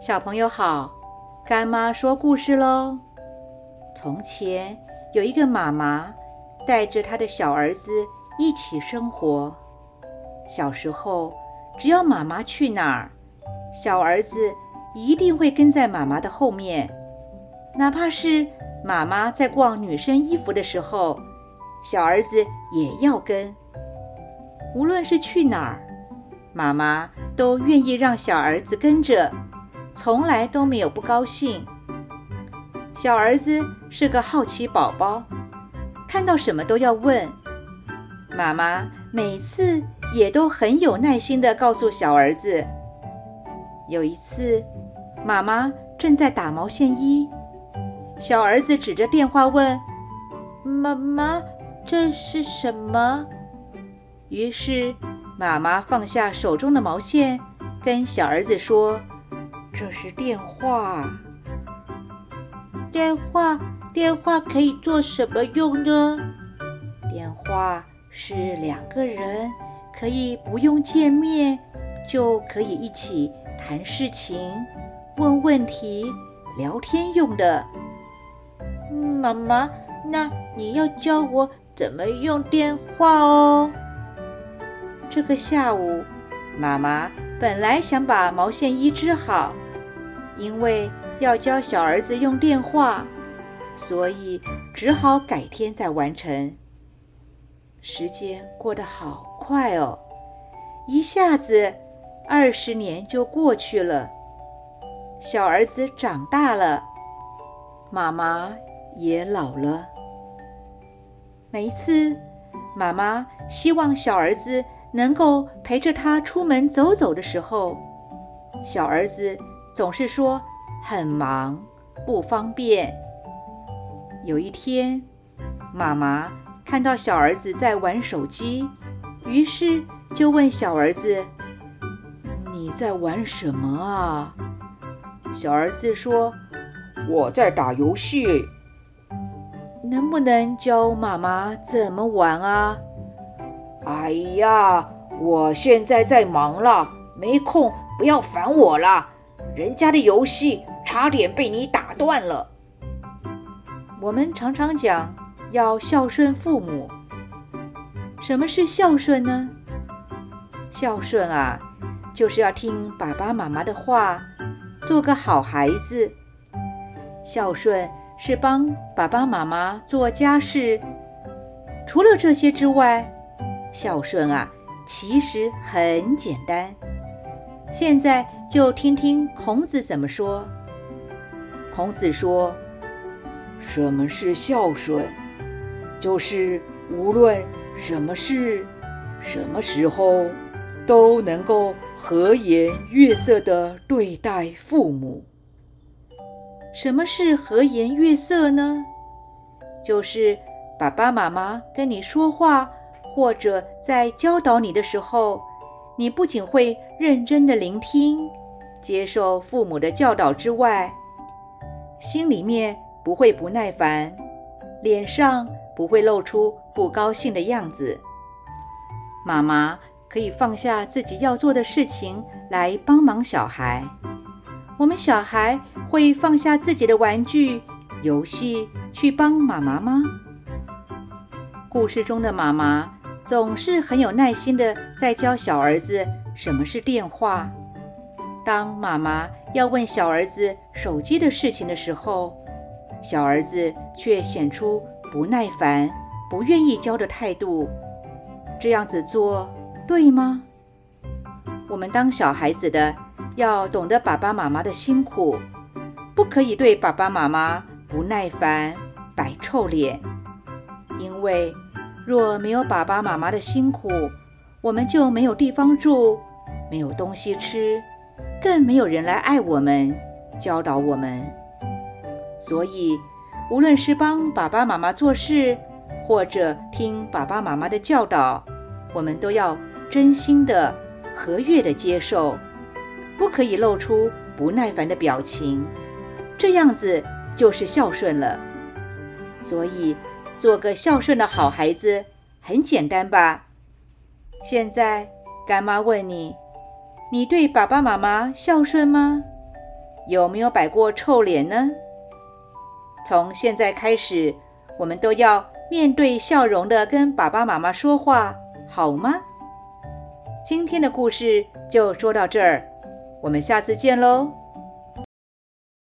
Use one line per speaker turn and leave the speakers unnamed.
小朋友好，干妈说故事喽。从前有一个妈妈带着她的小儿子一起生活。小时候，只要妈妈去哪儿，小儿子一定会跟在妈妈的后面，哪怕是妈妈在逛女生衣服的时候，小儿子也要跟。无论是去哪儿，妈妈都愿意让小儿子跟着。从来都没有不高兴。小儿子是个好奇宝宝，看到什么都要问。妈妈每次也都很有耐心地告诉小儿子。有一次，妈妈正在打毛线衣，小儿子指着电话问：“妈妈，这是什么？”于是，妈妈放下手中的毛线，跟小儿子说。这是电话。电话，电话可以做什么用呢？电话是两个人可以不用见面就可以一起谈事情、问问题、聊天用的。妈妈，那你要教我怎么用电话哦。这个下午，妈妈本来想把毛线衣织好。因为要教小儿子用电话，所以只好改天再完成。时间过得好快哦，一下子二十年就过去了。小儿子长大了，妈妈也老了。每一次，妈妈希望小儿子能够陪着他出门走走的时候，小儿子。总是说很忙不方便。有一天，妈妈看到小儿子在玩手机，于是就问小儿子：“你在玩什么啊？”小儿子说：“
我在打游戏。”
能不能教妈妈怎么玩啊？
哎呀，我现在在忙了，没空，不要烦我了。人家的游戏差点被你打断了。
我们常常讲要孝顺父母。什么是孝顺呢？孝顺啊，就是要听爸爸妈妈的话，做个好孩子。孝顺是帮爸爸妈妈做家事。除了这些之外，孝顺啊，其实很简单。现在。就听听孔子怎么说。孔子说：“
什么是孝顺？就是无论什么事、什么时候，都能够和颜悦色地对待父母。
什么是和颜悦色呢？就是爸爸妈妈跟你说话，或者在教导你的时候，你不仅会认真的聆听。”接受父母的教导之外，心里面不会不耐烦，脸上不会露出不高兴的样子。妈妈可以放下自己要做的事情来帮忙小孩。我们小孩会放下自己的玩具、游戏去帮妈妈吗？故事中的妈妈总是很有耐心的在教小儿子什么是电话。当妈妈要问小儿子手机的事情的时候，小儿子却显出不耐烦、不愿意教的态度。这样子做对吗？我们当小孩子的要懂得爸爸妈妈的辛苦，不可以对爸爸妈妈不耐烦、摆臭脸。因为若没有爸爸妈妈的辛苦，我们就没有地方住，没有东西吃。更没有人来爱我们，教导我们。所以，无论是帮爸爸妈妈做事，或者听爸爸妈妈的教导，我们都要真心的、和悦的接受，不可以露出不耐烦的表情。这样子就是孝顺了。所以，做个孝顺的好孩子很简单吧？现在，干妈问你。你对爸爸妈妈孝顺吗？有没有摆过臭脸呢？从现在开始，我们都要面对笑容的跟爸爸妈妈说话，好吗？今天的故事就说到这儿，我们下次见喽。